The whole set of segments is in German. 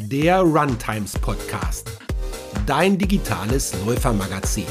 der Runtimes Podcast, dein digitales Läufermagazin.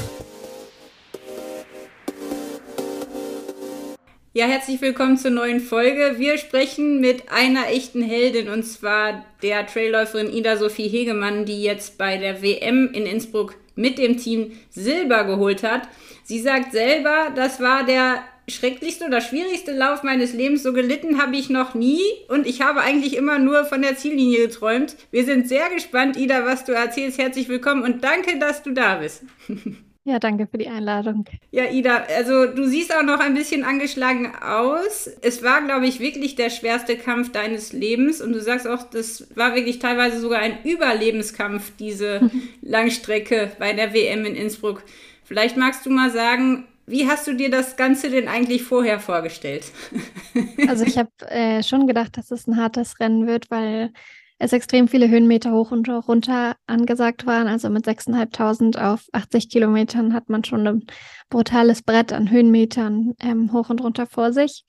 Ja, herzlich willkommen zur neuen Folge. Wir sprechen mit einer echten Heldin und zwar der Trailläuferin Ida Sophie Hegemann, die jetzt bei der WM in Innsbruck mit dem Team Silber geholt hat. Sie sagt selber, das war der schrecklichste oder schwierigste Lauf meines Lebens. So gelitten habe ich noch nie und ich habe eigentlich immer nur von der Ziellinie geträumt. Wir sind sehr gespannt, Ida, was du erzählst. Herzlich willkommen und danke, dass du da bist. Ja, danke für die Einladung. Ja, Ida, also du siehst auch noch ein bisschen angeschlagen aus. Es war, glaube ich, wirklich der schwerste Kampf deines Lebens und du sagst auch, das war wirklich teilweise sogar ein Überlebenskampf, diese Langstrecke bei der WM in Innsbruck. Vielleicht magst du mal sagen, wie hast du dir das Ganze denn eigentlich vorher vorgestellt? Also ich habe äh, schon gedacht, dass es ein hartes Rennen wird, weil es extrem viele Höhenmeter hoch und runter angesagt waren. Also mit 6.500 auf 80 Kilometern hat man schon ein brutales Brett an Höhenmetern ähm, hoch und runter vor sich.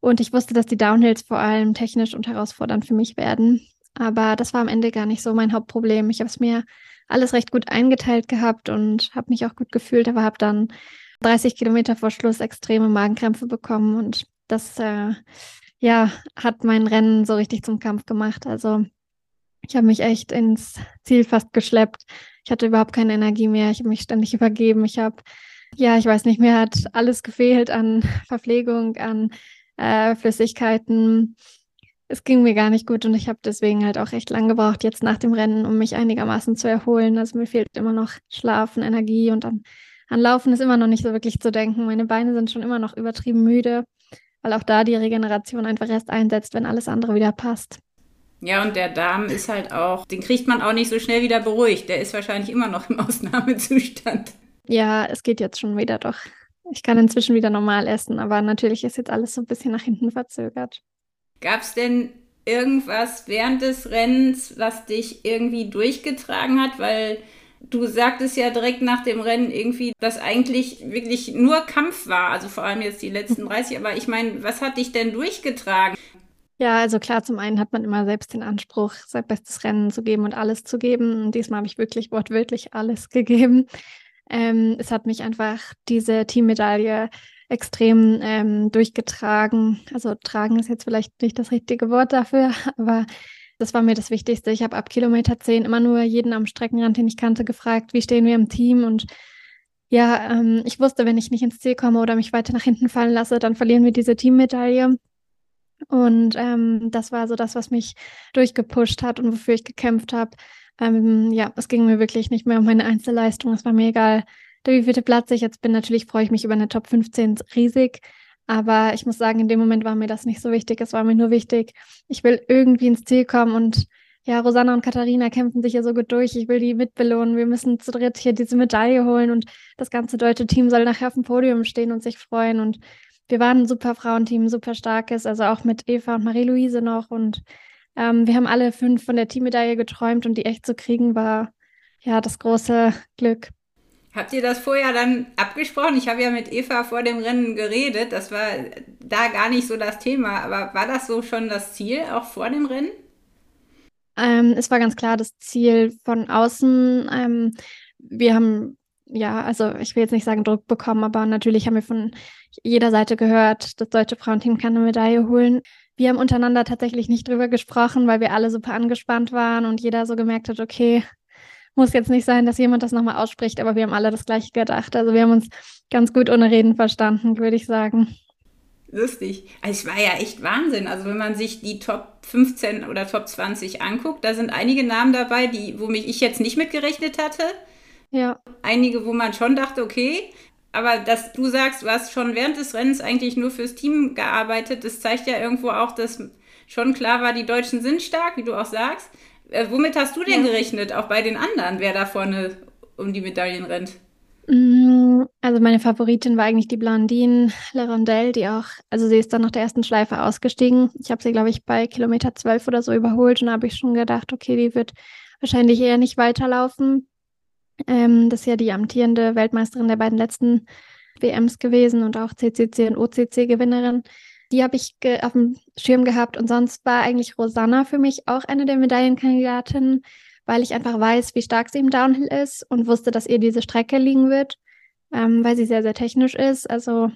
Und ich wusste, dass die Downhills vor allem technisch und herausfordernd für mich werden. Aber das war am Ende gar nicht so mein Hauptproblem. Ich habe es mir alles recht gut eingeteilt gehabt und habe mich auch gut gefühlt, aber habe dann 30 Kilometer vor Schluss extreme Magenkrämpfe bekommen und das äh, ja hat mein Rennen so richtig zum Kampf gemacht. Also ich habe mich echt ins Ziel fast geschleppt. Ich hatte überhaupt keine Energie mehr. Ich habe mich ständig übergeben. Ich habe, ja, ich weiß nicht, mir hat alles gefehlt an Verpflegung, an äh, Flüssigkeiten es ging mir gar nicht gut und ich habe deswegen halt auch echt lang gebraucht jetzt nach dem Rennen, um mich einigermaßen zu erholen. Also mir fehlt immer noch Schlafen, Energie und an, an Laufen ist immer noch nicht so wirklich zu denken. Meine Beine sind schon immer noch übertrieben müde, weil auch da die Regeneration einfach erst einsetzt, wenn alles andere wieder passt. Ja, und der Darm ist halt auch, den kriegt man auch nicht so schnell wieder beruhigt. Der ist wahrscheinlich immer noch im Ausnahmezustand. Ja, es geht jetzt schon wieder doch. Ich kann inzwischen wieder normal essen, aber natürlich ist jetzt alles so ein bisschen nach hinten verzögert. Gab es denn irgendwas während des Rennens, was dich irgendwie durchgetragen hat? Weil du sagtest ja direkt nach dem Rennen irgendwie, dass eigentlich wirklich nur Kampf war, also vor allem jetzt die letzten 30. Aber ich meine, was hat dich denn durchgetragen? Ja, also klar, zum einen hat man immer selbst den Anspruch, sein bestes Rennen zu geben und alles zu geben. Und diesmal habe ich wirklich wortwörtlich alles gegeben. Ähm, es hat mich einfach diese Teammedaille extrem ähm, durchgetragen. Also tragen ist jetzt vielleicht nicht das richtige Wort dafür, aber das war mir das Wichtigste. Ich habe ab Kilometer 10 immer nur jeden am Streckenrand, den ich kannte, gefragt, wie stehen wir im Team und ja, ähm, ich wusste, wenn ich nicht ins Ziel komme oder mich weiter nach hinten fallen lasse, dann verlieren wir diese Teammedaille. Und ähm, das war so das, was mich durchgepusht hat und wofür ich gekämpft habe. Ähm, ja, es ging mir wirklich nicht mehr um meine Einzelleistung. Es war mir egal, wie viele Platz ich jetzt bin. Natürlich freue ich mich über eine Top 15 riesig. Aber ich muss sagen, in dem Moment war mir das nicht so wichtig. Es war mir nur wichtig, ich will irgendwie ins Ziel kommen und ja, Rosanna und Katharina kämpfen sich hier so gut durch. Ich will die mitbelohnen. Wir müssen zu dritt hier diese Medaille holen und das ganze deutsche Team soll nachher auf dem Podium stehen und sich freuen. Und wir waren ein super Frauenteam, super starkes, also auch mit Eva und Marie-Louise noch. Und ähm, wir haben alle fünf von der Teammedaille geträumt und die echt zu kriegen war ja das große Glück. Habt ihr das vorher dann abgesprochen? Ich habe ja mit Eva vor dem Rennen geredet. Das war da gar nicht so das Thema. Aber war das so schon das Ziel, auch vor dem Rennen? Ähm, es war ganz klar das Ziel von außen. Ähm, wir haben, ja, also ich will jetzt nicht sagen Druck bekommen, aber natürlich haben wir von jeder Seite gehört, das deutsche Frauenteam kann eine Medaille holen. Wir haben untereinander tatsächlich nicht drüber gesprochen, weil wir alle super angespannt waren und jeder so gemerkt hat, okay, muss jetzt nicht sein, dass jemand das nochmal ausspricht, aber wir haben alle das gleiche gedacht. Also wir haben uns ganz gut ohne Reden verstanden, würde ich sagen. Lustig. Also es war ja echt Wahnsinn. Also wenn man sich die Top 15 oder Top 20 anguckt, da sind einige Namen dabei, die, womit ich jetzt nicht mitgerechnet hatte. Ja. Einige, wo man schon dachte, okay, aber dass du sagst, du hast schon während des Rennens eigentlich nur fürs Team gearbeitet, das zeigt ja irgendwo auch, dass schon klar war, die Deutschen sind stark, wie du auch sagst. Äh, womit hast du denn ja. gerechnet, auch bei den anderen, wer da vorne um die Medaillen rennt? Mm, also meine Favoritin war eigentlich die Blondine Lerondelle, die auch, also sie ist dann nach der ersten Schleife ausgestiegen. Ich habe sie, glaube ich, bei Kilometer 12 oder so überholt und da habe ich schon gedacht, okay, die wird wahrscheinlich eher nicht weiterlaufen. Ähm, das ist ja die amtierende Weltmeisterin der beiden letzten WMs gewesen und auch CCC und OCC-Gewinnerin. Die habe ich auf dem Schirm gehabt und sonst war eigentlich Rosanna für mich auch eine der Medaillenkandidatinnen, weil ich einfach weiß, wie stark sie im Downhill ist und wusste, dass ihr diese Strecke liegen wird, ähm, weil sie sehr, sehr technisch ist. Also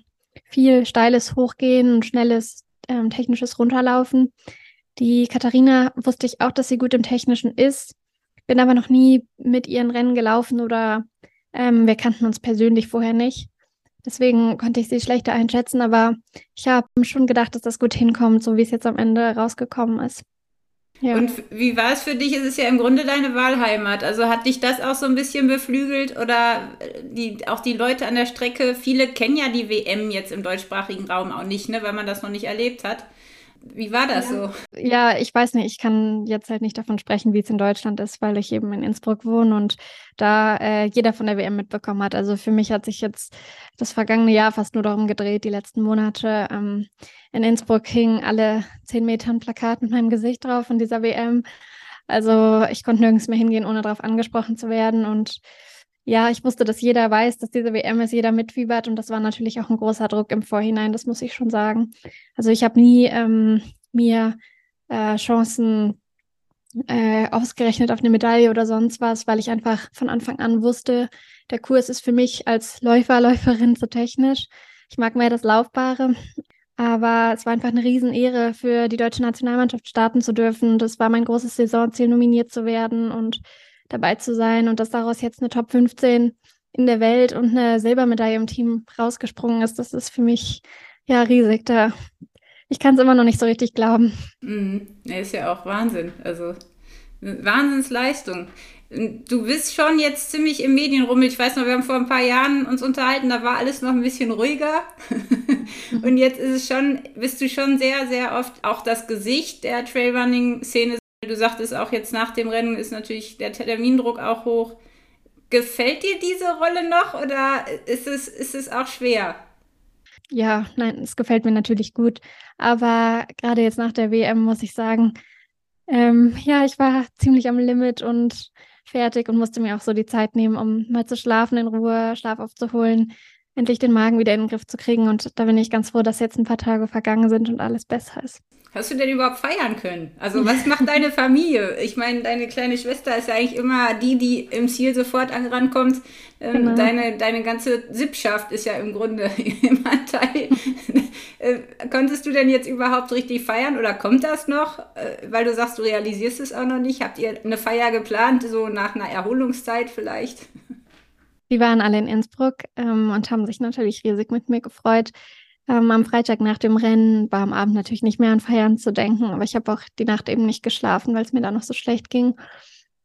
viel steiles Hochgehen und schnelles ähm, technisches Runterlaufen. Die Katharina wusste ich auch, dass sie gut im Technischen ist, bin aber noch nie mit ihren Rennen gelaufen oder ähm, wir kannten uns persönlich vorher nicht. Deswegen konnte ich sie schlechter einschätzen, aber ich habe schon gedacht, dass das gut hinkommt, so wie es jetzt am Ende rausgekommen ist. Ja. Und wie war es für dich? Es ist ja im Grunde deine Wahlheimat. Also hat dich das auch so ein bisschen beflügelt oder äh, die, auch die Leute an der Strecke? Viele kennen ja die WM jetzt im deutschsprachigen Raum auch nicht, ne, weil man das noch nicht erlebt hat. Wie war das ja. so? Ja, ich weiß nicht, ich kann jetzt halt nicht davon sprechen, wie es in Deutschland ist, weil ich eben in Innsbruck wohne und da äh, jeder von der WM mitbekommen hat. Also für mich hat sich jetzt das vergangene Jahr fast nur darum gedreht, die letzten Monate. Ähm, in Innsbruck hingen alle zehn Meter ein Plakat mit meinem Gesicht drauf von dieser WM. Also ich konnte nirgends mehr hingehen, ohne darauf angesprochen zu werden und ja, ich wusste, dass jeder weiß, dass diese WM ist, jeder mitfiebert und das war natürlich auch ein großer Druck im Vorhinein, das muss ich schon sagen. Also ich habe nie ähm, mir äh, Chancen äh, ausgerechnet auf eine Medaille oder sonst was, weil ich einfach von Anfang an wusste, der Kurs ist für mich als Läufer, Läuferin zu technisch. Ich mag mehr das Laufbare, aber es war einfach eine Riesenehre für die deutsche Nationalmannschaft starten zu dürfen. Das war mein großes Saisonziel, nominiert zu werden und dabei zu sein und dass daraus jetzt eine Top 15 in der Welt und eine Silbermedaille im Team rausgesprungen ist, das ist für mich ja riesig. Da ich kann es immer noch nicht so richtig glauben. Mhm. Ja, ist ja auch Wahnsinn. Also Wahnsinnsleistung. Du bist schon jetzt ziemlich im Medienrummel. Ich weiß noch, wir haben vor ein paar Jahren uns unterhalten, da war alles noch ein bisschen ruhiger. Und jetzt ist es schon, bist du schon sehr, sehr oft auch das Gesicht der Trailrunning-Szene Du sagtest auch jetzt nach dem Rennen ist natürlich der Termindruck auch hoch. Gefällt dir diese Rolle noch oder ist es, ist es auch schwer? Ja, nein, es gefällt mir natürlich gut. Aber gerade jetzt nach der WM muss ich sagen, ähm, ja, ich war ziemlich am Limit und fertig und musste mir auch so die Zeit nehmen, um mal zu schlafen in Ruhe, Schlaf aufzuholen, endlich den Magen wieder in den Griff zu kriegen. Und da bin ich ganz froh, dass jetzt ein paar Tage vergangen sind und alles besser ist. Hast du denn überhaupt feiern können? Also was macht deine Familie? Ich meine, deine kleine Schwester ist ja eigentlich immer die, die im Ziel sofort rankommt. Ähm, genau. deine, deine ganze Sippschaft ist ja im Grunde im Anteil. äh, konntest du denn jetzt überhaupt richtig feiern oder kommt das noch? Äh, weil du sagst, du realisierst es auch noch nicht. Habt ihr eine Feier geplant, so nach einer Erholungszeit vielleicht? Die waren alle in Innsbruck ähm, und haben sich natürlich riesig mit mir gefreut. Ähm, am Freitag nach dem Rennen war am Abend natürlich nicht mehr an Feiern zu denken, aber ich habe auch die Nacht eben nicht geschlafen, weil es mir da noch so schlecht ging.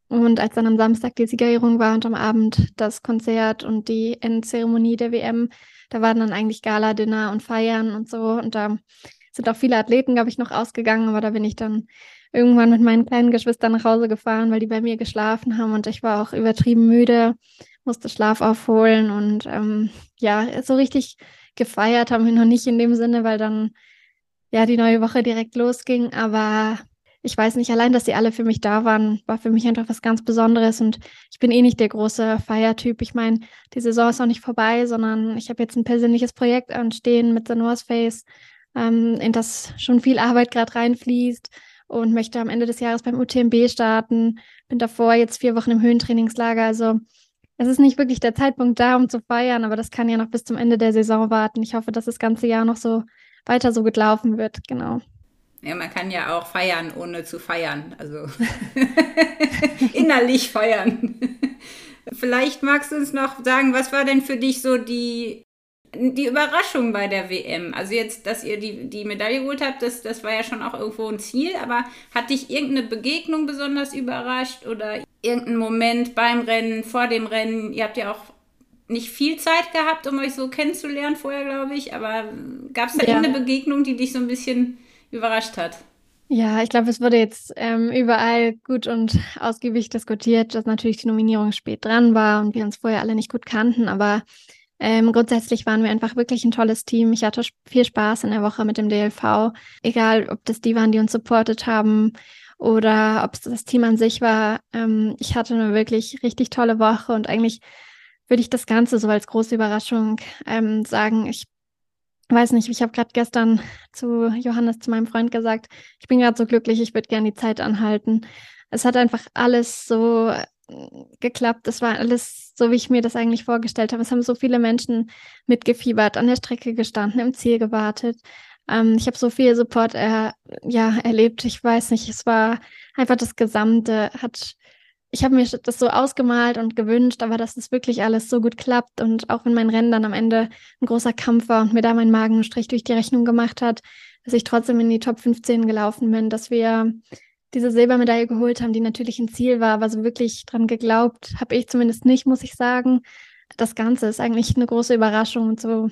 Und als dann am Samstag die Siegerehrung war und am Abend das Konzert und die Endzeremonie der WM, da waren dann eigentlich Gala-Dinner und Feiern und so. Und da sind auch viele Athleten, glaube ich, noch ausgegangen, aber da bin ich dann irgendwann mit meinen kleinen Geschwistern nach Hause gefahren, weil die bei mir geschlafen haben und ich war auch übertrieben müde, musste Schlaf aufholen und ähm, ja, so richtig gefeiert haben wir noch nicht in dem Sinne, weil dann ja die neue Woche direkt losging. Aber ich weiß nicht, allein, dass sie alle für mich da waren, war für mich einfach was ganz Besonderes. Und ich bin eh nicht der große Feiertyp. Ich meine, die Saison ist noch nicht vorbei, sondern ich habe jetzt ein persönliches Projekt anstehen mit The North Face, ähm, in das schon viel Arbeit gerade reinfließt und möchte am Ende des Jahres beim UTMB starten. Bin davor jetzt vier Wochen im Höhentrainingslager. Also es ist nicht wirklich der Zeitpunkt da, um zu feiern, aber das kann ja noch bis zum Ende der Saison warten. Ich hoffe, dass das ganze Jahr noch so weiter so gut laufen wird, genau. Ja, man kann ja auch feiern, ohne zu feiern. Also innerlich feiern. Vielleicht magst du uns noch sagen, was war denn für dich so die die Überraschung bei der WM, also jetzt, dass ihr die, die Medaille geholt habt, das, das war ja schon auch irgendwo ein Ziel, aber hat dich irgendeine Begegnung besonders überrascht oder irgendein Moment beim Rennen, vor dem Rennen? Ihr habt ja auch nicht viel Zeit gehabt, um euch so kennenzulernen vorher, glaube ich, aber gab es da ja. irgendeine Begegnung, die dich so ein bisschen überrascht hat? Ja, ich glaube, es wurde jetzt ähm, überall gut und ausgiebig diskutiert, dass natürlich die Nominierung spät dran war und wir uns vorher alle nicht gut kannten, aber ähm, grundsätzlich waren wir einfach wirklich ein tolles Team. Ich hatte viel Spaß in der Woche mit dem DLV. Egal, ob das die waren, die uns supportet haben oder ob es das Team an sich war. Ähm, ich hatte eine wirklich richtig tolle Woche und eigentlich würde ich das Ganze so als große Überraschung ähm, sagen. Ich weiß nicht, ich habe gerade gestern zu Johannes, zu meinem Freund gesagt, ich bin gerade so glücklich, ich würde gerne die Zeit anhalten. Es hat einfach alles so geklappt. Es war alles so, wie ich mir das eigentlich vorgestellt habe. Es haben so viele Menschen mitgefiebert, an der Strecke gestanden, im Ziel gewartet. Ähm, ich habe so viel Support er, ja, erlebt. Ich weiß nicht, es war einfach das Gesamte, hat ich habe mir das so ausgemalt und gewünscht, aber dass das wirklich alles so gut klappt und auch wenn mein Rennen dann am Ende ein großer Kampf war und mir da mein Magen einen Strich durch die Rechnung gemacht hat, dass ich trotzdem in die Top 15 gelaufen bin, dass wir diese Silbermedaille geholt haben, die natürlich ein Ziel war, aber so wirklich dran geglaubt habe ich zumindest nicht, muss ich sagen. Das Ganze ist eigentlich eine große Überraschung und so.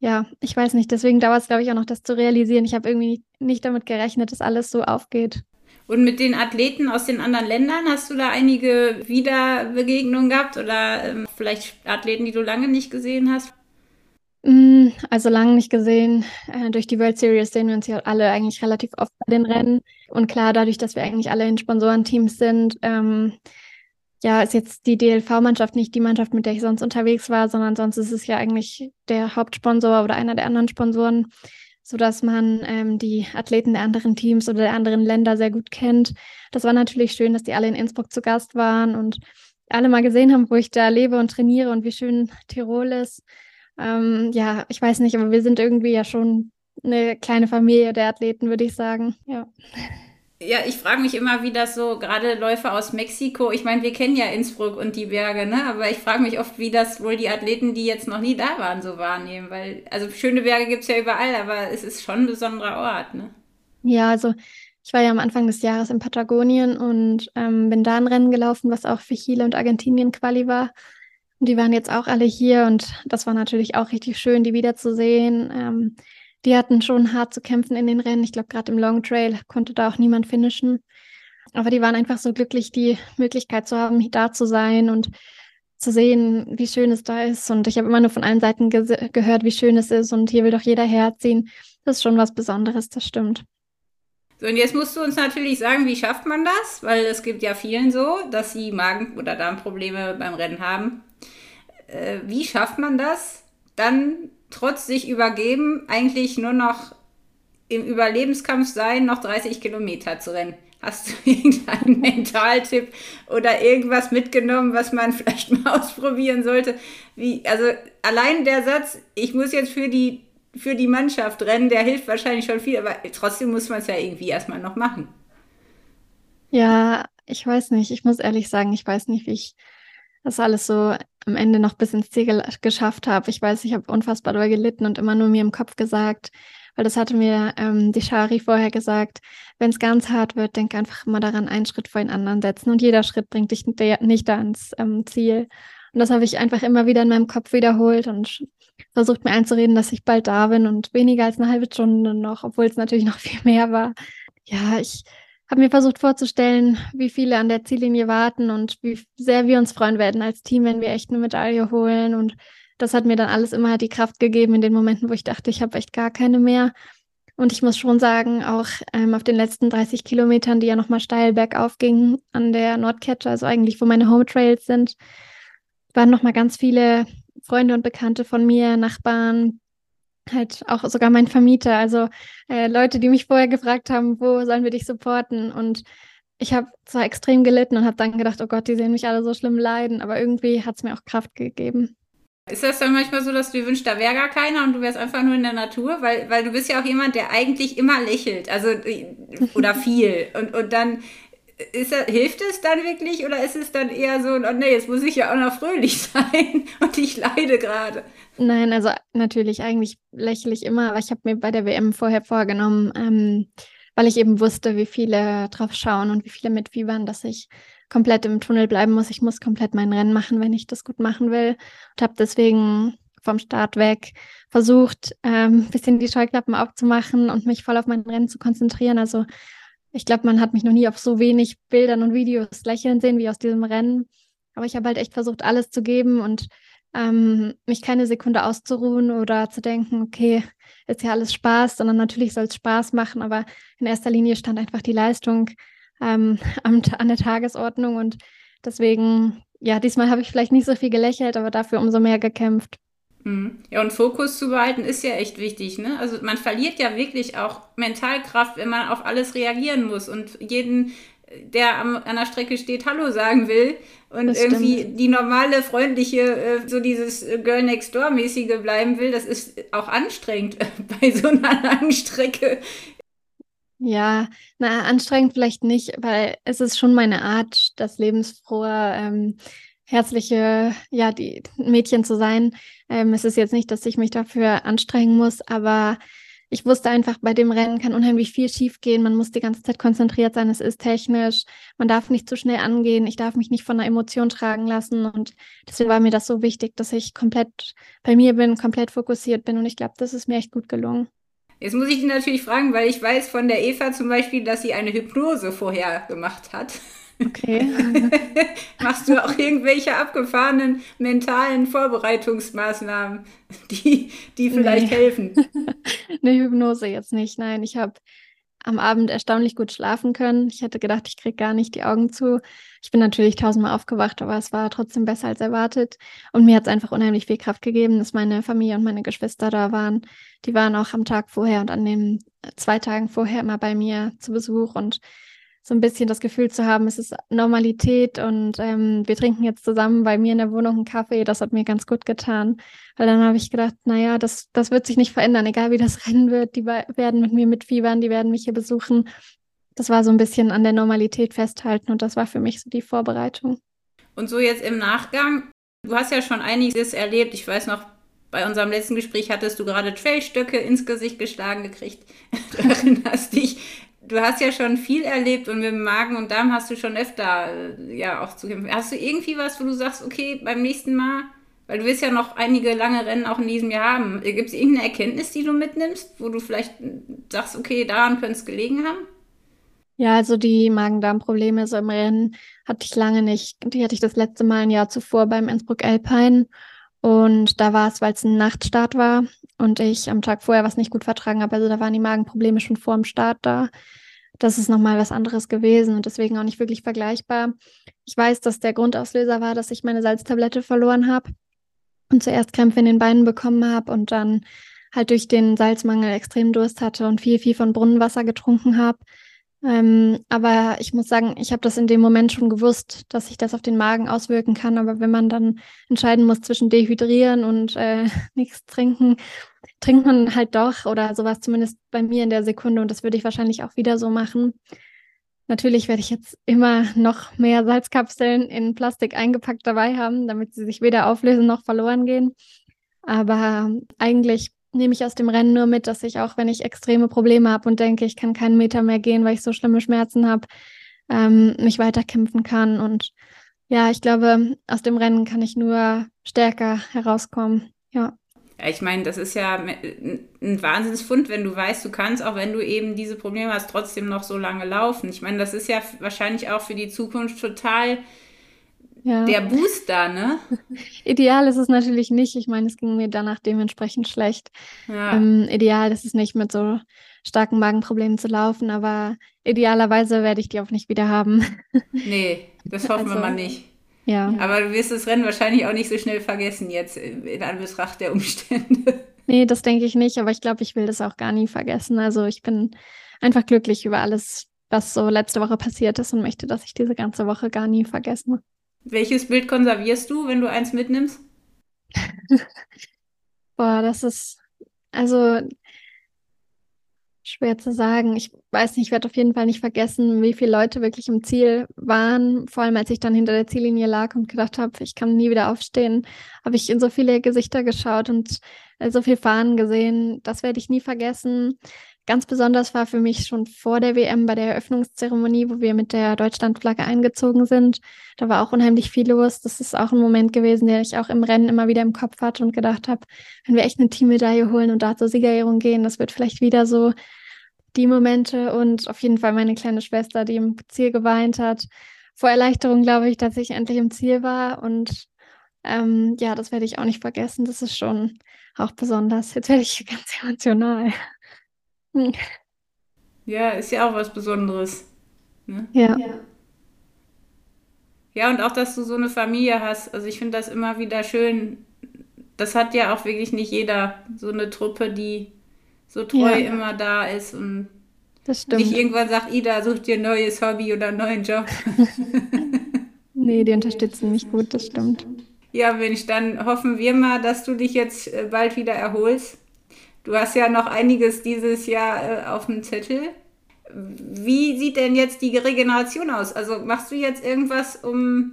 Ja, ich weiß nicht. Deswegen dauert es, glaube ich, auch noch, das zu realisieren. Ich habe irgendwie nicht damit gerechnet, dass alles so aufgeht. Und mit den Athleten aus den anderen Ländern hast du da einige Wiederbegegnungen gehabt oder ähm, vielleicht Athleten, die du lange nicht gesehen hast? Mm, also lange nicht gesehen. Äh, durch die World Series sehen wir uns ja alle eigentlich relativ oft bei den Rennen. Und klar, dadurch, dass wir eigentlich alle in Sponsorenteams sind, ähm, ja, ist jetzt die DLV-Mannschaft nicht die Mannschaft, mit der ich sonst unterwegs war, sondern sonst ist es ja eigentlich der Hauptsponsor oder einer der anderen Sponsoren sodass man ähm, die Athleten der anderen Teams oder der anderen Länder sehr gut kennt. Das war natürlich schön, dass die alle in Innsbruck zu Gast waren und alle mal gesehen haben, wo ich da lebe und trainiere und wie schön Tirol ist. Ähm, ja, ich weiß nicht, aber wir sind irgendwie ja schon eine kleine Familie der Athleten, würde ich sagen. Ja. Ja, ich frage mich immer, wie das so, gerade Läufer aus Mexiko, ich meine, wir kennen ja Innsbruck und die Berge, ne? Aber ich frage mich oft, wie das wohl die Athleten, die jetzt noch nie da waren, so wahrnehmen. Weil, also schöne Berge gibt es ja überall, aber es ist schon ein besonderer Ort, ne? Ja, also ich war ja am Anfang des Jahres in Patagonien und ähm, bin da ein Rennen gelaufen, was auch für Chile und Argentinien Quali war. Die waren jetzt auch alle hier und das war natürlich auch richtig schön, die wiederzusehen. Ähm, die hatten schon hart zu kämpfen in den Rennen. Ich glaube, gerade im Long Trail konnte da auch niemand finishen. Aber die waren einfach so glücklich, die Möglichkeit zu haben, da zu sein und zu sehen, wie schön es da ist. Und ich habe immer nur von allen Seiten ge gehört, wie schön es ist. Und hier will doch jeder herziehen. Das ist schon was Besonderes, das stimmt. So, und jetzt musst du uns natürlich sagen, wie schafft man das? Weil es gibt ja vielen so, dass sie Magen- oder Darmprobleme beim Rennen haben. Äh, wie schafft man das, dann trotz sich übergeben, eigentlich nur noch im Überlebenskampf sein, noch 30 Kilometer zu rennen. Hast du irgendeinen Mentaltipp oder irgendwas mitgenommen, was man vielleicht mal ausprobieren sollte? Wie, also allein der Satz, ich muss jetzt für die, für die Mannschaft rennen, der hilft wahrscheinlich schon viel, aber trotzdem muss man es ja irgendwie erstmal noch machen. Ja, ich weiß nicht. Ich muss ehrlich sagen, ich weiß nicht, wie ich das alles so am Ende noch bis ins Ziel geschafft habe. Ich weiß, ich habe unfassbar doll gelitten und immer nur mir im Kopf gesagt, weil das hatte mir ähm, die Shari vorher gesagt, wenn es ganz hart wird, denk einfach immer daran, einen Schritt vor den anderen setzen und jeder Schritt bringt dich nicht da ans ähm, Ziel. Und das habe ich einfach immer wieder in meinem Kopf wiederholt und versucht mir einzureden, dass ich bald da bin und weniger als eine halbe Stunde noch, obwohl es natürlich noch viel mehr war. Ja, ich habe mir versucht vorzustellen, wie viele an der Ziellinie warten und wie sehr wir uns freuen werden als Team, wenn wir echt eine Medaille holen. Und das hat mir dann alles immer die Kraft gegeben in den Momenten, wo ich dachte, ich habe echt gar keine mehr. Und ich muss schon sagen, auch ähm, auf den letzten 30 Kilometern, die ja nochmal steil bergauf gingen an der Nordkette, also eigentlich wo meine Home Trails sind, waren nochmal ganz viele Freunde und Bekannte von mir, Nachbarn, halt auch sogar mein Vermieter, also äh, Leute, die mich vorher gefragt haben, wo sollen wir dich supporten? Und ich habe zwar extrem gelitten und habe dann gedacht, oh Gott, die sehen mich alle so schlimm leiden, aber irgendwie hat es mir auch Kraft gegeben. Ist das dann manchmal so, dass du dir wünschst, da wäre gar keiner und du wärst einfach nur in der Natur? Weil, weil du bist ja auch jemand, der eigentlich immer lächelt, also oder viel. Und, und dann ist das, hilft es dann wirklich oder ist es dann eher so, oh nee, jetzt muss ich ja auch noch fröhlich sein und ich leide gerade? Nein, also natürlich, eigentlich lächle ich immer, aber ich habe mir bei der WM vorher vorgenommen, ähm, weil ich eben wusste, wie viele drauf schauen und wie viele mitfiebern, dass ich komplett im Tunnel bleiben muss. Ich muss komplett mein Rennen machen, wenn ich das gut machen will. Und habe deswegen vom Start weg versucht, ein ähm, bisschen die Scheuklappen aufzumachen und mich voll auf mein Rennen zu konzentrieren. Also ich glaube, man hat mich noch nie auf so wenig Bildern und Videos lächeln sehen wie aus diesem Rennen. Aber ich habe halt echt versucht, alles zu geben und ähm, mich keine Sekunde auszuruhen oder zu denken, okay, ist ja alles Spaß, sondern natürlich soll es Spaß machen, aber in erster Linie stand einfach die Leistung ähm, an, an der Tagesordnung und deswegen, ja, diesmal habe ich vielleicht nicht so viel gelächelt, aber dafür umso mehr gekämpft. Mhm. Ja, und Fokus zu behalten ist ja echt wichtig. Ne? Also man verliert ja wirklich auch Mentalkraft, wenn man auf alles reagieren muss und jeden, der am, an der Strecke steht, Hallo sagen will und das irgendwie stimmt. die normale, freundliche, äh, so dieses Girl Next Door mäßige bleiben will, das ist auch anstrengend bei so einer langen Strecke. Ja, na, anstrengend vielleicht nicht, weil es ist schon meine Art, das lebensfrohe, ähm, herzliche, ja, die Mädchen zu sein. Ähm, es ist jetzt nicht, dass ich mich dafür anstrengen muss, aber ich wusste einfach, bei dem Rennen kann unheimlich viel schiefgehen. Man muss die ganze Zeit konzentriert sein. Es ist technisch. Man darf nicht zu schnell angehen. Ich darf mich nicht von einer Emotion tragen lassen. Und deswegen war mir das so wichtig, dass ich komplett bei mir bin, komplett fokussiert bin. Und ich glaube, das ist mir echt gut gelungen. Jetzt muss ich dich natürlich fragen, weil ich weiß von der Eva zum Beispiel, dass sie eine Hypnose vorher gemacht hat. Okay. Machst du auch irgendwelche abgefahrenen mentalen Vorbereitungsmaßnahmen, die, die vielleicht nee. helfen? Eine Hypnose jetzt nicht. Nein, ich habe am Abend erstaunlich gut schlafen können. Ich hätte gedacht, ich kriege gar nicht die Augen zu. Ich bin natürlich tausendmal aufgewacht, aber es war trotzdem besser als erwartet. Und mir hat es einfach unheimlich viel Kraft gegeben, dass meine Familie und meine Geschwister da waren. Die waren auch am Tag vorher und an den zwei Tagen vorher immer bei mir zu Besuch und so ein bisschen das Gefühl zu haben, es ist Normalität und ähm, wir trinken jetzt zusammen bei mir in der Wohnung einen Kaffee, das hat mir ganz gut getan. Weil dann habe ich gedacht, naja, das, das wird sich nicht verändern, egal wie das Rennen wird, die werden mit mir mitfiebern, die werden mich hier besuchen. Das war so ein bisschen an der Normalität festhalten und das war für mich so die Vorbereitung. Und so jetzt im Nachgang, du hast ja schon einiges erlebt. Ich weiß noch, bei unserem letzten Gespräch hattest du gerade Trailstöcke ins Gesicht geschlagen gekriegt. Du erinnerst dich du hast ja schon viel erlebt und mit dem Magen und Darm hast du schon öfter äh, ja auch zu kämpfen. Hast du irgendwie was, wo du sagst, okay, beim nächsten Mal, weil du wirst ja noch einige lange Rennen auch in diesem Jahr haben, gibt es irgendeine Erkenntnis, die du mitnimmst, wo du vielleicht sagst, okay, daran könnte es gelegen haben? Ja, also die Magen-Darm-Probleme so im Rennen hatte ich lange nicht. Die hatte ich das letzte Mal ein Jahr zuvor beim Innsbruck Alpine. Und da war es, weil es ein Nachtstart war und ich am Tag vorher was nicht gut vertragen habe. Also da waren die Magenprobleme schon vor dem Start da. Das ist nochmal was anderes gewesen und deswegen auch nicht wirklich vergleichbar. Ich weiß, dass der Grundauslöser war, dass ich meine Salztablette verloren habe und zuerst Krämpfe in den Beinen bekommen habe und dann halt durch den Salzmangel extrem Durst hatte und viel, viel von Brunnenwasser getrunken habe. Ähm, aber ich muss sagen, ich habe das in dem Moment schon gewusst, dass sich das auf den Magen auswirken kann. Aber wenn man dann entscheiden muss zwischen dehydrieren und äh, nichts trinken, trinkt man halt doch oder sowas zumindest bei mir in der Sekunde. Und das würde ich wahrscheinlich auch wieder so machen. Natürlich werde ich jetzt immer noch mehr Salzkapseln in Plastik eingepackt dabei haben, damit sie sich weder auflösen noch verloren gehen. Aber eigentlich nehme ich aus dem Rennen nur mit, dass ich auch, wenn ich extreme Probleme habe und denke, ich kann keinen Meter mehr gehen, weil ich so schlimme Schmerzen habe, ähm, mich weiterkämpfen kann. Und ja, ich glaube, aus dem Rennen kann ich nur stärker herauskommen. Ja. Ja, ich meine, das ist ja ein Wahnsinnsfund, wenn du weißt, du kannst, auch wenn du eben diese Probleme hast, trotzdem noch so lange laufen. Ich meine, das ist ja wahrscheinlich auch für die Zukunft total ja. der Booster, ne? Ideal ist es natürlich nicht. Ich meine, es ging mir danach dementsprechend schlecht. Ja. Ähm, ideal ist es nicht, mit so starken Magenproblemen zu laufen, aber idealerweise werde ich die auch nicht wieder haben. Nee, das hoffen also, wir mal nicht. Ja. Aber du wirst das Rennen wahrscheinlich auch nicht so schnell vergessen jetzt in Anbetracht der Umstände. Nee, das denke ich nicht, aber ich glaube, ich will das auch gar nie vergessen. Also ich bin einfach glücklich über alles, was so letzte Woche passiert ist und möchte, dass ich diese ganze Woche gar nie vergesse. Welches Bild konservierst du, wenn du eins mitnimmst? Boah, das ist also schwer zu sagen. Ich weiß nicht, ich werde auf jeden Fall nicht vergessen, wie viele Leute wirklich im Ziel waren. Vor allem, als ich dann hinter der Ziellinie lag und gedacht habe, ich kann nie wieder aufstehen, habe ich in so viele Gesichter geschaut und so viel Fahnen gesehen. Das werde ich nie vergessen. Ganz besonders war für mich schon vor der WM bei der Eröffnungszeremonie, wo wir mit der Deutschlandflagge eingezogen sind. Da war auch unheimlich viel los. Das ist auch ein Moment gewesen, der ich auch im Rennen immer wieder im Kopf hatte und gedacht habe, wenn wir echt eine Teammedaille holen und da zur Siegerehrung gehen, das wird vielleicht wieder so die Momente und auf jeden Fall meine kleine Schwester, die im Ziel geweint hat. Vor Erleichterung glaube ich, dass ich endlich im Ziel war und ähm, ja, das werde ich auch nicht vergessen. Das ist schon auch besonders. Jetzt werde ich ganz emotional. Hm. Ja, ist ja auch was Besonderes. Ne? Ja. Ja, und auch, dass du so eine Familie hast. Also ich finde das immer wieder schön, das hat ja auch wirklich nicht jeder so eine Truppe, die so treu ja. immer da ist und das stimmt. nicht irgendwann sagt, Ida, such dir ein neues Hobby oder einen neuen Job. nee, die unterstützen mich gut, das stimmt. Ja, Mensch, dann hoffen wir mal, dass du dich jetzt äh, bald wieder erholst. Du hast ja noch einiges dieses Jahr äh, auf dem Zettel. Wie sieht denn jetzt die Regeneration aus? Also machst du jetzt irgendwas, um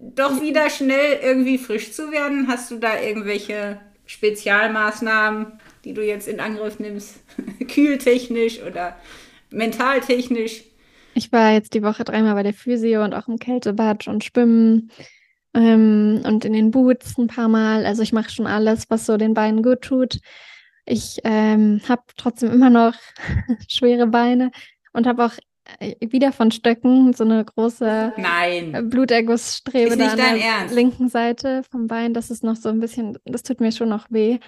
doch wieder schnell irgendwie frisch zu werden? Hast du da irgendwelche Spezialmaßnahmen, die du jetzt in Angriff nimmst? Kühltechnisch oder mentaltechnisch? Ich war jetzt die Woche dreimal bei der Physio und auch im Kältebad und Schwimmen ähm, und in den Boots ein paar Mal. Also ich mache schon alles, was so den Beinen gut tut. Ich ähm, habe trotzdem immer noch schwere Beine und habe auch äh, wieder von Stöcken so eine große Nein. Blutergussstrebe da an der Ernst? linken Seite vom Bein. Das ist noch so ein bisschen, das tut mir schon noch weh.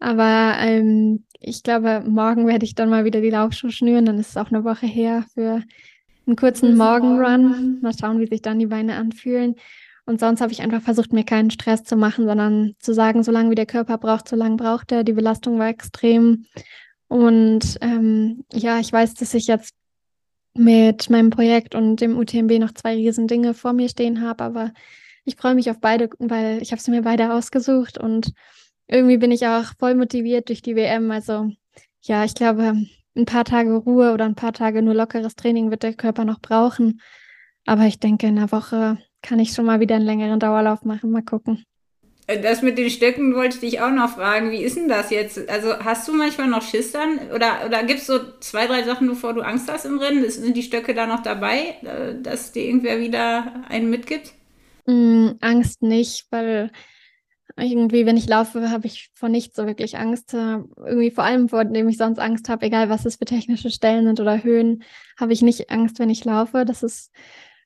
Aber ähm, ich glaube, morgen werde ich dann mal wieder die Laufschuhe schnüren. Dann ist es auch eine Woche her für einen kurzen Morgenrun. Mal schauen, wie sich dann die Beine anfühlen. Und sonst habe ich einfach versucht, mir keinen Stress zu machen, sondern zu sagen, solange wie der Körper braucht, solange braucht er. Die Belastung war extrem. Und ähm, ja, ich weiß, dass ich jetzt mit meinem Projekt und dem UTMB noch zwei riesen Dinge vor mir stehen habe, aber ich freue mich auf beide, weil ich habe sie mir beide ausgesucht und irgendwie bin ich auch voll motiviert durch die WM. Also ja, ich glaube, ein paar Tage Ruhe oder ein paar Tage nur lockeres Training wird der Körper noch brauchen. Aber ich denke, in einer Woche kann ich schon mal wieder einen längeren Dauerlauf machen. Mal gucken. Äh, das mit den Stöcken wollte ich dich auch noch fragen. Wie ist denn das jetzt? Also hast du manchmal noch Schiss dann? Oder, oder gibt es so zwei, drei Sachen, bevor du Angst hast im Rennen? Sind die Stöcke da noch dabei, äh, dass dir irgendwer wieder einen mitgibt? Mm, Angst nicht, weil irgendwie, wenn ich laufe, habe ich vor nichts so wirklich Angst. Äh, irgendwie vor allem, vor dem ich sonst Angst habe, egal was es für technische Stellen sind oder Höhen, habe ich nicht Angst, wenn ich laufe. Das ist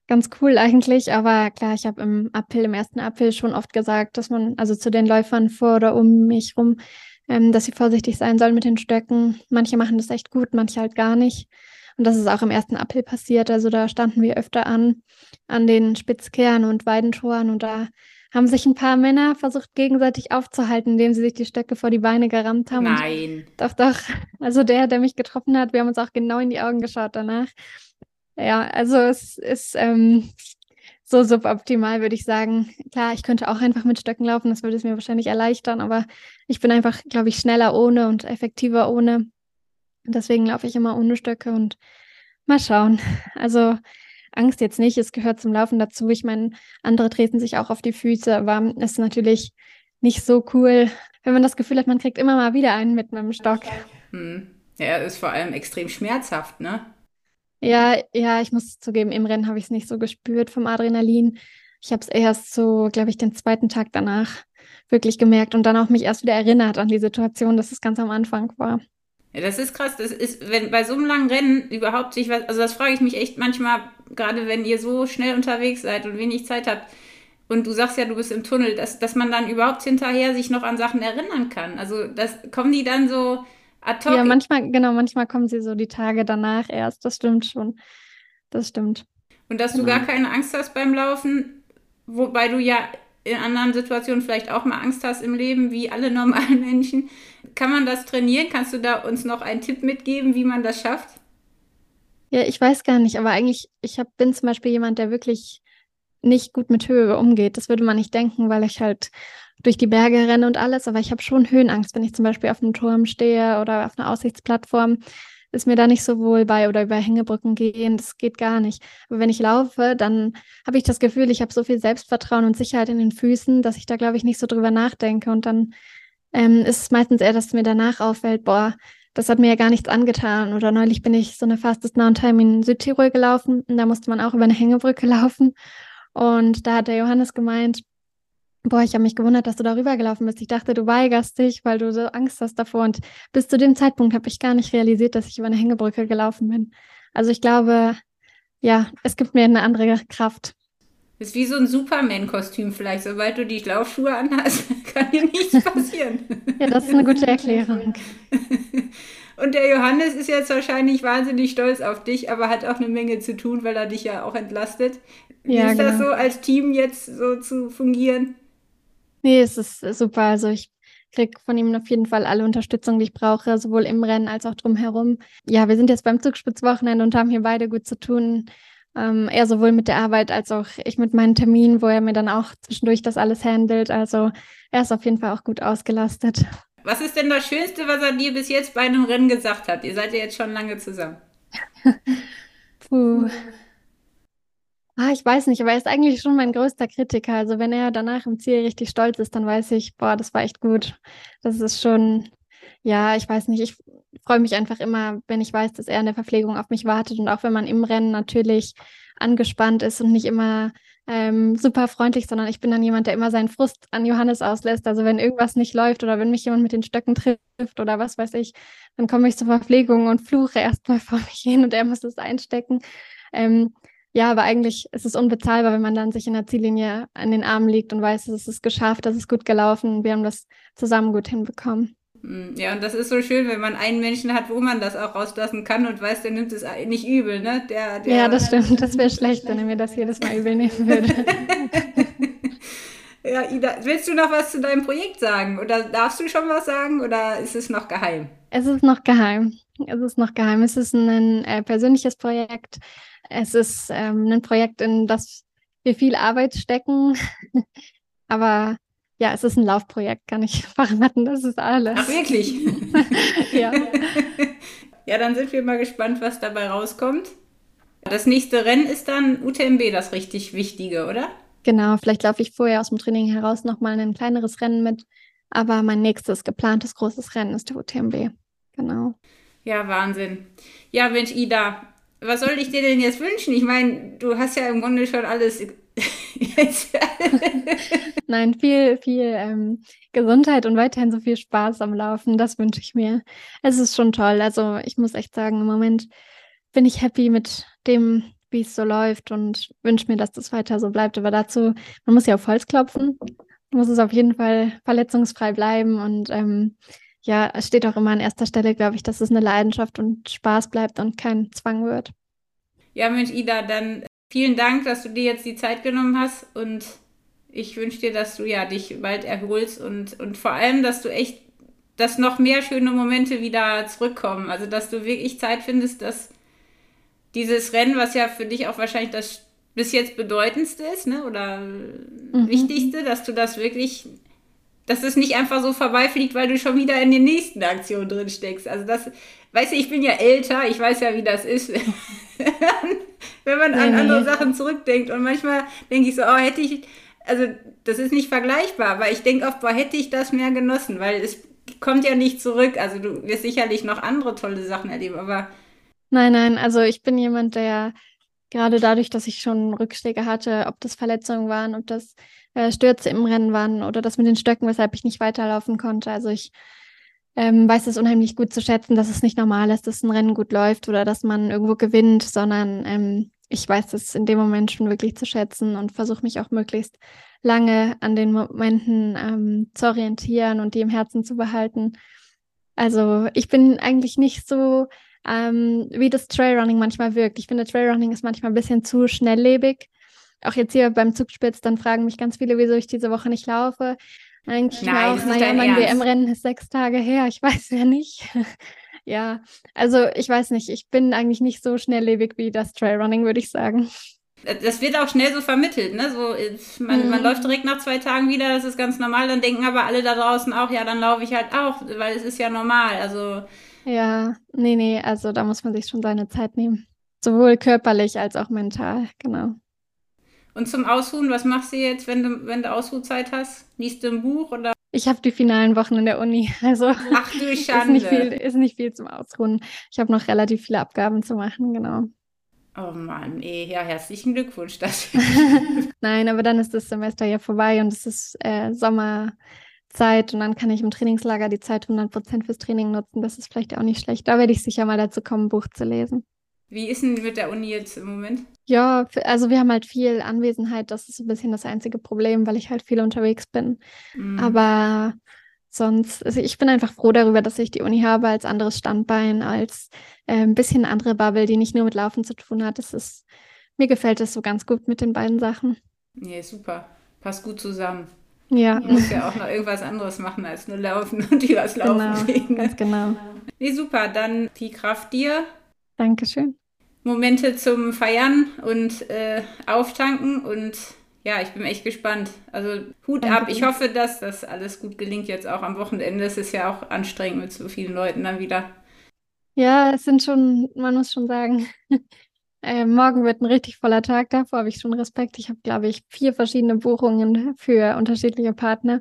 ganz cool eigentlich. Aber klar, ich habe im April, im ersten April schon oft gesagt, dass man, also zu den Läufern vor oder um mich rum, ähm, dass sie vorsichtig sein sollen mit den Stöcken. Manche machen das echt gut, manche halt gar nicht. Und das ist auch im ersten April passiert. Also da standen wir öfter an, an den Spitzkehren und Weidentoren und da haben sich ein paar Männer versucht, gegenseitig aufzuhalten, indem sie sich die Stöcke vor die Beine gerammt haben. Nein. Und doch, doch. Also der, der mich getroffen hat, wir haben uns auch genau in die Augen geschaut danach. Ja, also es ist ähm, so suboptimal, würde ich sagen. Klar, ich könnte auch einfach mit Stöcken laufen, das würde es mir wahrscheinlich erleichtern, aber ich bin einfach, glaube ich, schneller ohne und effektiver ohne. Deswegen laufe ich immer ohne Stöcke und mal schauen. Also Angst jetzt nicht, es gehört zum Laufen dazu. Ich meine, andere treten sich auch auf die Füße, aber es ist natürlich nicht so cool, wenn man das Gefühl hat, man kriegt immer mal wieder einen mit einem Stock. Hm. Ja, ist vor allem extrem schmerzhaft, ne? Ja, ja, ich muss zugeben, im Rennen habe ich es nicht so gespürt vom Adrenalin. Ich habe es erst so, glaube ich, den zweiten Tag danach wirklich gemerkt und dann auch mich erst wieder erinnert an die Situation, dass es ganz am Anfang war. Ja, das ist krass. Das ist, wenn bei so einem langen Rennen überhaupt sich was, also das frage ich mich echt manchmal, gerade wenn ihr so schnell unterwegs seid und wenig Zeit habt. Und du sagst ja, du bist im Tunnel, dass, dass man dann überhaupt hinterher sich noch an Sachen erinnern kann. Also das kommen die dann so ad hoc. Ja, manchmal, genau, manchmal kommen sie so die Tage danach erst. Das stimmt schon. Das stimmt. Und dass genau. du gar keine Angst hast beim Laufen, wobei du ja in anderen Situationen vielleicht auch mal Angst hast im Leben, wie alle normalen Menschen. Kann man das trainieren? Kannst du da uns noch einen Tipp mitgeben, wie man das schafft? Ja, ich weiß gar nicht, aber eigentlich, ich hab, bin zum Beispiel jemand, der wirklich nicht gut mit Höhe umgeht. Das würde man nicht denken, weil ich halt durch die Berge renne und alles, aber ich habe schon Höhenangst, wenn ich zum Beispiel auf einem Turm stehe oder auf einer Aussichtsplattform ist mir da nicht so wohl bei oder über Hängebrücken gehen, das geht gar nicht. Aber wenn ich laufe, dann habe ich das Gefühl, ich habe so viel Selbstvertrauen und Sicherheit in den Füßen, dass ich da, glaube ich, nicht so drüber nachdenke. Und dann ähm, ist es meistens eher, dass mir danach auffällt, boah, das hat mir ja gar nichts angetan. Oder neulich bin ich so eine Fastest Now Time in Südtirol gelaufen und da musste man auch über eine Hängebrücke laufen. Und da hat der Johannes gemeint, Boah, ich habe mich gewundert, dass du darüber gelaufen bist. Ich dachte, du weigerst dich, weil du so Angst hast davor. Und bis zu dem Zeitpunkt habe ich gar nicht realisiert, dass ich über eine Hängebrücke gelaufen bin. Also ich glaube, ja, es gibt mir eine andere Kraft. Ist wie so ein Superman-Kostüm vielleicht. Sobald du die Laufschuhe anhast, kann dir nichts passieren. ja, das ist eine gute Erklärung. Und der Johannes ist jetzt wahrscheinlich wahnsinnig stolz auf dich, aber hat auch eine Menge zu tun, weil er dich ja auch entlastet. Wie ja, ist genau. das so, als Team jetzt so zu fungieren? Nee, es ist super. Also ich kriege von ihm auf jeden Fall alle Unterstützung, die ich brauche, sowohl im Rennen als auch drumherum. Ja, wir sind jetzt beim Zugspitzwochenende und haben hier beide gut zu tun. Ähm, er sowohl mit der Arbeit als auch ich mit meinen Terminen, wo er mir dann auch zwischendurch das alles handelt. Also er ist auf jeden Fall auch gut ausgelastet. Was ist denn das Schönste, was er dir bis jetzt bei einem Rennen gesagt hat? Ihr seid ja jetzt schon lange zusammen. Puh. Ah, ich weiß nicht, aber er ist eigentlich schon mein größter Kritiker. Also wenn er danach im Ziel richtig stolz ist, dann weiß ich, boah, das war echt gut. Das ist schon, ja, ich weiß nicht, ich freue mich einfach immer, wenn ich weiß, dass er in der Verpflegung auf mich wartet und auch wenn man im Rennen natürlich angespannt ist und nicht immer ähm, super freundlich, sondern ich bin dann jemand, der immer seinen Frust an Johannes auslässt. Also wenn irgendwas nicht läuft oder wenn mich jemand mit den Stöcken trifft oder was weiß ich, dann komme ich zur Verpflegung und fluche erstmal vor mich hin und er muss es einstecken. Ähm, ja, aber eigentlich ist es unbezahlbar, wenn man dann sich in der Ziellinie an den Armen liegt und weiß, es ist geschafft, es ist gut gelaufen, wir haben das zusammen gut hinbekommen. Hm, ja, und das ist so schön, wenn man einen Menschen hat, wo man das auch rauslassen kann und weiß, der nimmt es nicht übel, ne? Der, der ja, das stimmt. Das wäre schlecht, wenn er mir das jedes Mal übel nehmen würde. ja, Ida, willst du noch was zu deinem Projekt sagen? Oder darfst du schon was sagen oder ist es noch geheim? Es ist noch geheim. Es ist noch geheim. Es ist ein äh, persönliches Projekt. Es ist ähm, ein Projekt, in das wir viel Arbeit stecken. Aber ja, es ist ein Laufprojekt, kann ich verraten. Das ist alles. Ach, wirklich? ja. Ja, dann sind wir mal gespannt, was dabei rauskommt. Das nächste Rennen ist dann UTMB, das richtig Wichtige, oder? Genau, vielleicht laufe ich vorher aus dem Training heraus nochmal ein kleineres Rennen mit. Aber mein nächstes geplantes großes Rennen ist der UTMB. Genau. Ja, Wahnsinn. Ja, Mensch, Ida, was soll ich dir denn jetzt wünschen? Ich meine, du hast ja im Grunde schon alles. Nein, viel, viel ähm, Gesundheit und weiterhin so viel Spaß am Laufen. Das wünsche ich mir. Es ist schon toll. Also ich muss echt sagen, im Moment bin ich happy mit dem, wie es so läuft und wünsche mir, dass das weiter so bleibt. Aber dazu, man muss ja auf Holz klopfen, muss es auf jeden Fall verletzungsfrei bleiben und ähm, ja, es steht auch immer an erster Stelle, glaube ich, dass es eine Leidenschaft und Spaß bleibt und kein Zwang wird. Ja, Mensch, Ida, dann vielen Dank, dass du dir jetzt die Zeit genommen hast und ich wünsche dir, dass du ja dich bald erholst und, und vor allem, dass du echt, dass noch mehr schöne Momente wieder zurückkommen. Also, dass du wirklich Zeit findest, dass dieses Rennen, was ja für dich auch wahrscheinlich das bis jetzt bedeutendste ist, ne, oder mhm. wichtigste, dass du das wirklich dass es nicht einfach so vorbeifliegt, weil du schon wieder in den nächsten Aktionen drin steckst. Also das, weißt du, ich bin ja älter, ich weiß ja, wie das ist, wenn man an nee, andere Sachen zurückdenkt. Und manchmal denke ich so, oh, hätte ich, also das ist nicht vergleichbar, aber ich denke oft, boah, hätte ich das mehr genossen, weil es kommt ja nicht zurück. Also du wirst sicherlich noch andere tolle Sachen erleben, aber. Nein, nein, also ich bin jemand, der gerade dadurch, dass ich schon Rückschläge hatte, ob das Verletzungen waren, ob das äh, Stürze im Rennen waren oder das mit den Stöcken, weshalb ich nicht weiterlaufen konnte. Also ich ähm, weiß es unheimlich gut zu schätzen, dass es nicht normal ist, dass ein Rennen gut läuft oder dass man irgendwo gewinnt, sondern ähm, ich weiß es in dem Moment schon wirklich zu schätzen und versuche mich auch möglichst lange an den Momenten ähm, zu orientieren und die im Herzen zu behalten. Also ich bin eigentlich nicht so, ähm, wie das Trailrunning manchmal wirkt. Ich finde, Trailrunning ist manchmal ein bisschen zu schnelllebig auch jetzt hier beim Zugspitz, dann fragen mich ganz viele, wieso ich diese Woche nicht laufe. Eigentlich Nein, auch, naja, mein WM-Rennen ist sechs Tage her, ich weiß ja nicht. ja, also ich weiß nicht, ich bin eigentlich nicht so schnelllebig wie das Trailrunning, würde ich sagen. Das wird auch schnell so vermittelt, ne? So, man, mhm. man läuft direkt nach zwei Tagen wieder, das ist ganz normal, dann denken aber alle da draußen auch, ja, dann laufe ich halt auch, weil es ist ja normal. Also. Ja, nee, nee, also da muss man sich schon seine Zeit nehmen. Sowohl körperlich als auch mental, genau. Und zum Ausruhen, was machst du jetzt, wenn du, wenn du Ausruhzeit hast? Liest du ein Buch oder? Ich habe die finalen Wochen in der Uni. Also Ach du Schande. Ist nicht viel, ist nicht viel zum Ausruhen. Ich habe noch relativ viele Abgaben zu machen, genau. Oh Mann, ey, ja, herzlichen Glückwunsch dafür. Nein, aber dann ist das Semester ja vorbei und es ist äh, Sommerzeit und dann kann ich im Trainingslager die Zeit 100% fürs Training nutzen. Das ist vielleicht auch nicht schlecht. Da werde ich sicher mal dazu kommen, ein Buch zu lesen. Wie ist denn mit der Uni jetzt im Moment? Ja, also wir haben halt viel Anwesenheit. Das ist ein bisschen das einzige Problem, weil ich halt viel unterwegs bin. Mhm. Aber sonst, also ich bin einfach froh darüber, dass ich die Uni habe als anderes Standbein, als äh, ein bisschen andere Bubble, die nicht nur mit Laufen zu tun hat. Das ist, mir gefällt es so ganz gut mit den beiden Sachen. Nee, super. Passt gut zusammen. Ja. Du musst ja auch noch irgendwas anderes machen als nur laufen und übers Laufen Genau, reden. ganz genau. Nee, super, dann die Kraft dir. Dankeschön. Momente zum Feiern und äh, Auftanken und ja, ich bin echt gespannt. Also Hut Danke ab. Ich hoffe, dass das alles gut gelingt jetzt auch am Wochenende. Es ist ja auch anstrengend mit so vielen Leuten dann wieder. Ja, es sind schon, man muss schon sagen, äh, morgen wird ein richtig voller Tag. Davor habe ich schon Respekt. Ich habe, glaube ich, vier verschiedene Buchungen für unterschiedliche Partner.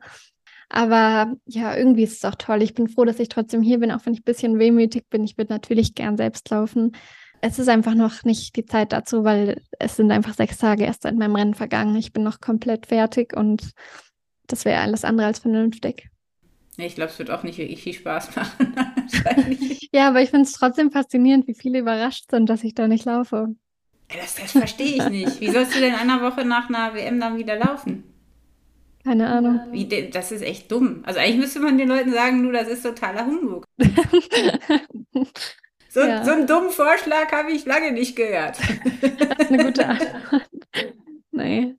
Aber ja, irgendwie ist es auch toll. Ich bin froh, dass ich trotzdem hier bin, auch wenn ich ein bisschen wehmütig bin. Ich würde natürlich gern selbst laufen. Es ist einfach noch nicht die Zeit dazu, weil es sind einfach sechs Tage erst seit meinem Rennen vergangen. Ich bin noch komplett fertig und das wäre alles andere als vernünftig. Ich glaube, es wird auch nicht wirklich viel Spaß machen. Ja, aber ich finde es trotzdem faszinierend, wie viele überrascht sind, dass ich da nicht laufe. Das, das verstehe ich nicht. Wie sollst du denn einer Woche nach einer WM dann wieder laufen? Keine Ahnung. Wie, das ist echt dumm. Also eigentlich müsste man den Leuten sagen, du, das ist totaler Humbug. So, Ja. so einen dummen Vorschlag habe ich lange nicht gehört. Das ist eine gute Antwort. Nee.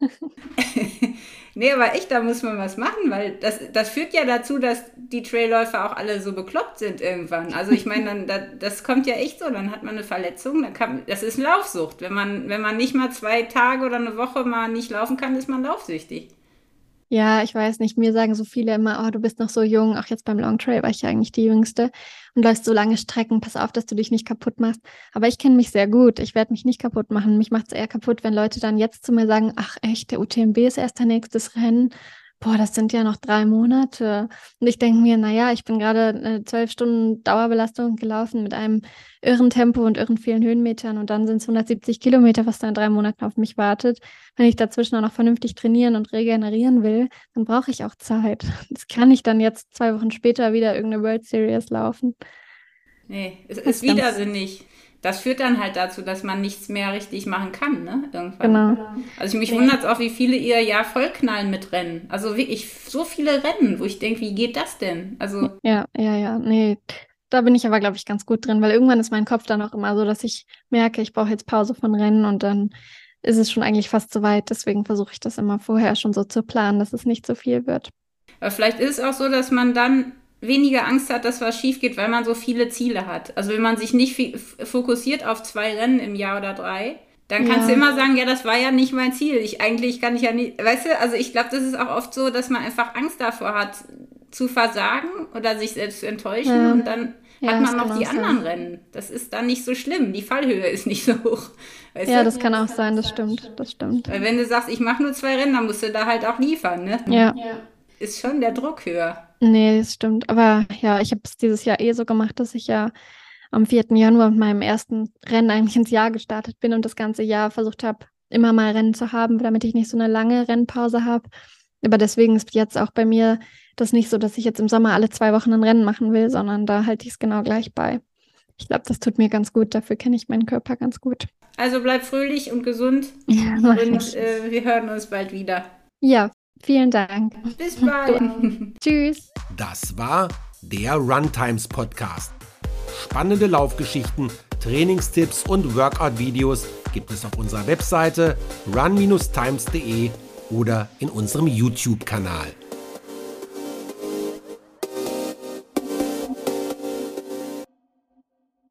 Nee, aber echt, da muss man was machen, weil das, das führt ja dazu, dass die Trailläufer auch alle so bekloppt sind irgendwann. Also ich meine, dann, da, das kommt ja echt so, dann hat man eine Verletzung, dann kann, das ist Laufsucht. Wenn man, wenn man nicht mal zwei Tage oder eine Woche mal nicht laufen kann, ist man laufsüchtig. Ja, ich weiß nicht. Mir sagen so viele immer, oh, du bist noch so jung. Auch jetzt beim Long Trail war ich ja eigentlich die Jüngste und läufst so lange Strecken. Pass auf, dass du dich nicht kaputt machst. Aber ich kenne mich sehr gut. Ich werde mich nicht kaputt machen. Mich macht es eher kaputt, wenn Leute dann jetzt zu mir sagen, ach echt, der UTMB ist erst dein nächstes Rennen. Boah, das sind ja noch drei Monate. Und ich denke mir, naja, ich bin gerade äh, zwölf Stunden Dauerbelastung gelaufen mit einem irren Tempo und irren vielen Höhenmetern und dann sind es 170 Kilometer, was da in drei Monaten auf mich wartet. Wenn ich dazwischen auch noch vernünftig trainieren und regenerieren will, dann brauche ich auch Zeit. Das kann ich dann jetzt zwei Wochen später wieder irgendeine World Series laufen. Nee, es ist widersinnig. Das führt dann halt dazu, dass man nichts mehr richtig machen kann, ne? Irgendwann. Genau. Also mich Nee. wundert es auch, wie viele ihr Jahr vollknallen mit Rennen. Also wirklich so viele Rennen, wo ich denke, wie geht das denn? Also Ja, ja, ja. Nee, da bin ich aber, glaube ich, ganz gut drin, weil irgendwann ist mein Kopf dann auch immer so, dass ich merke, ich brauche jetzt Pause von Rennen und dann ist es schon eigentlich fast zu weit. Deswegen versuche ich das immer vorher schon so zu planen, dass es nicht so viel wird. Aber vielleicht ist es auch so, dass man dann weniger Angst hat, dass was schief geht, weil man so viele Ziele hat. Also wenn man sich nicht fokussiert auf zwei Rennen im Jahr oder drei, dann kannst Ja. du immer sagen, ja, das war ja nicht mein Ziel. Ich eigentlich kann ich ja nicht, weißt du, also ich glaube, das ist auch oft so, dass man einfach Angst davor hat, zu versagen oder sich selbst zu enttäuschen Ja. und dann Ja, hat man noch die auch sein. anderen Rennen. Das ist dann nicht so schlimm. Die Fallhöhe ist nicht so hoch. Weißt Ja, du? das kann auch sein, das stimmt, das stimmt. Weil wenn du sagst, ich mache nur zwei Rennen, dann musst du da halt auch liefern, ne? Ja. Ist schon der Druck höher. Nee, das stimmt. Aber ja, ich habe es dieses Jahr eh so gemacht, dass ich ja am 4. Januar mit meinem ersten Rennen eigentlich ins Jahr gestartet bin und das ganze Jahr versucht habe, immer mal Rennen zu haben, damit ich nicht so eine lange Rennpause habe. Aber deswegen ist jetzt auch bei mir das nicht so, dass ich jetzt im Sommer alle zwei Wochen ein Rennen machen will, sondern da halte ich es genau gleich bei. Ich glaube, das tut mir ganz gut. Dafür kenne ich meinen Körper ganz gut. Also bleib fröhlich und gesund Ja, und äh, wir hören uns bald wieder. ja vielen Dank. Bis bald. Tschüss. Das war der Runtimes Podcast. Spannende Laufgeschichten, Trainingstipps und Workout-Videos gibt es auf unserer Webseite run-times.de oder in unserem YouTube-Kanal.